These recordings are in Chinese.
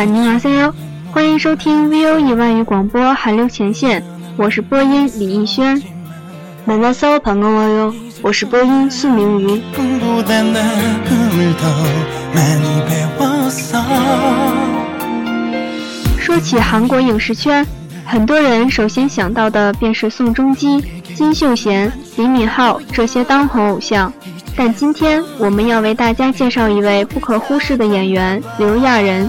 친구들 안녕하세요. 欢迎收听 VOE 外语广播韩流前线，我是播音李逸轩。만나서 반가워요. 我是播音苏明瑜。 꿈보다 나을 더 많이 배웠어 说起韩国影视圈，很多人首先想到的便是宋仲基、金秀贤、李敏镐这些当红偶像。但今天我们要为大家介绍一位不可忽视的演员刘亚仁。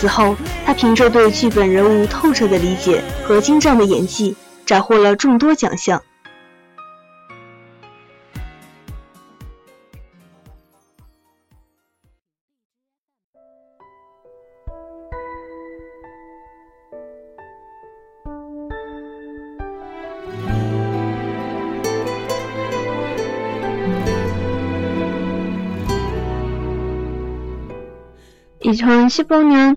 此后，他凭着对剧本人物透彻的理解和精湛的演技，斩获了众多奖项。2015년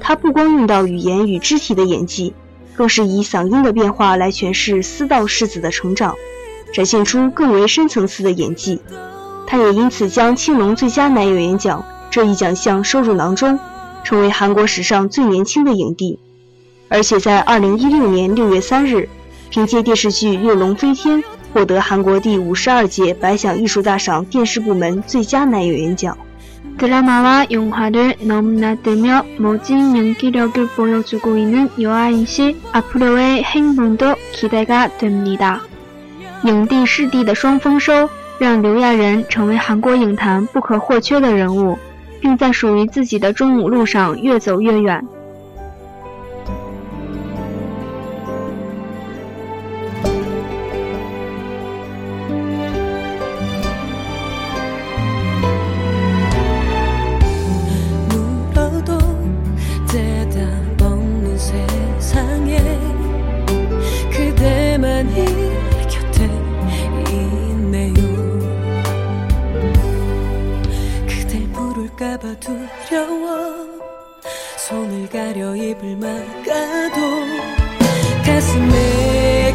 他不光用到语言与肢体的演技，更是以嗓音的变化来诠释私道世子的成长，展现出更为深层次的演技。他也因此将青龙最佳男演员奖这一奖项收入囊中，成为韩国史上最年轻的影帝。而且在2016年6月3日，凭借电视剧《六龙飞天》获得韩国第五十二届百想艺术大赏电视部门最佳男演员奖。 드라마와 영화를 넘나들며 멋진 연기력을 보여주고 있는 요아인 씨 앞으로의 행동도 기대가 됩니다. 影帝视帝的双丰收，让刘亚仁成为韩国影坛不可或缺的人物，并在属于自己的中舞路上越走越远。 될까봐 두려워. 손을 가려 입을 막아도 가슴에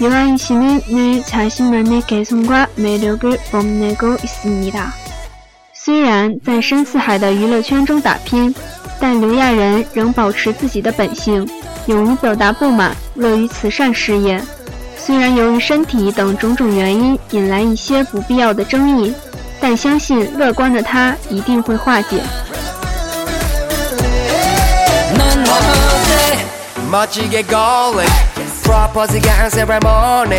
유아인 씨는 늘 자신만의 개성과 매력을 뽐내고 있습니다. 虽然在深似海的娱乐圈中打拼，但刘亚仁仍保持自己的本性，勇于表达不满，乐于慈善事业。虽然由于身体等种种原因引来一些不必要的争议，但相信乐观的他一定会化解。 넌 어때 멋지게 golling 프로포즈가 한 세레모니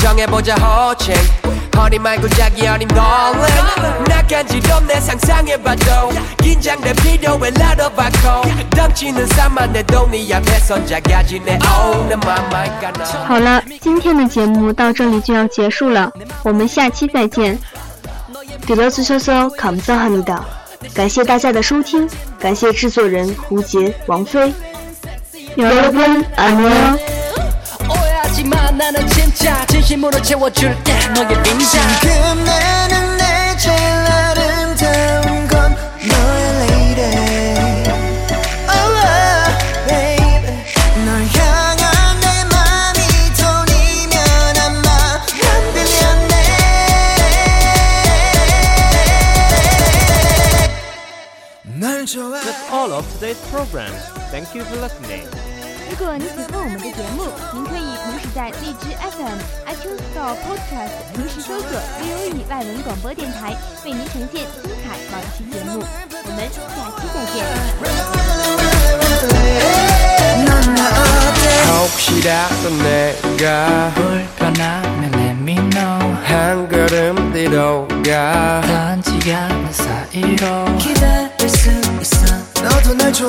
정해보자 호칭 허니 말고 자기 어린 darling 나 간지럽네 상상해봐도 긴장돼 필요해 나눠봐고 덩치는 산만해도 네 앞에선 작아지네 Oh 내 맘만 가나 好了，今天的节目到这里就要结束了，我们下期再见。들어주셔서감사합니다。感谢大家的收听，感谢制作人胡杰、王菲。 여러분 안녕。 오해하지마 나는 진짜 진심으로 채워줄게 너의 빈장 지금 나는 내 제일 today's program. Thank you for listening. 如果你喜欢我们的节目，您可以同时在荔枝 FM、iTunes Store、Podcast 同时搜索 VOE 外文广播电台，为您呈现精彩往期节目。我们下期再见。去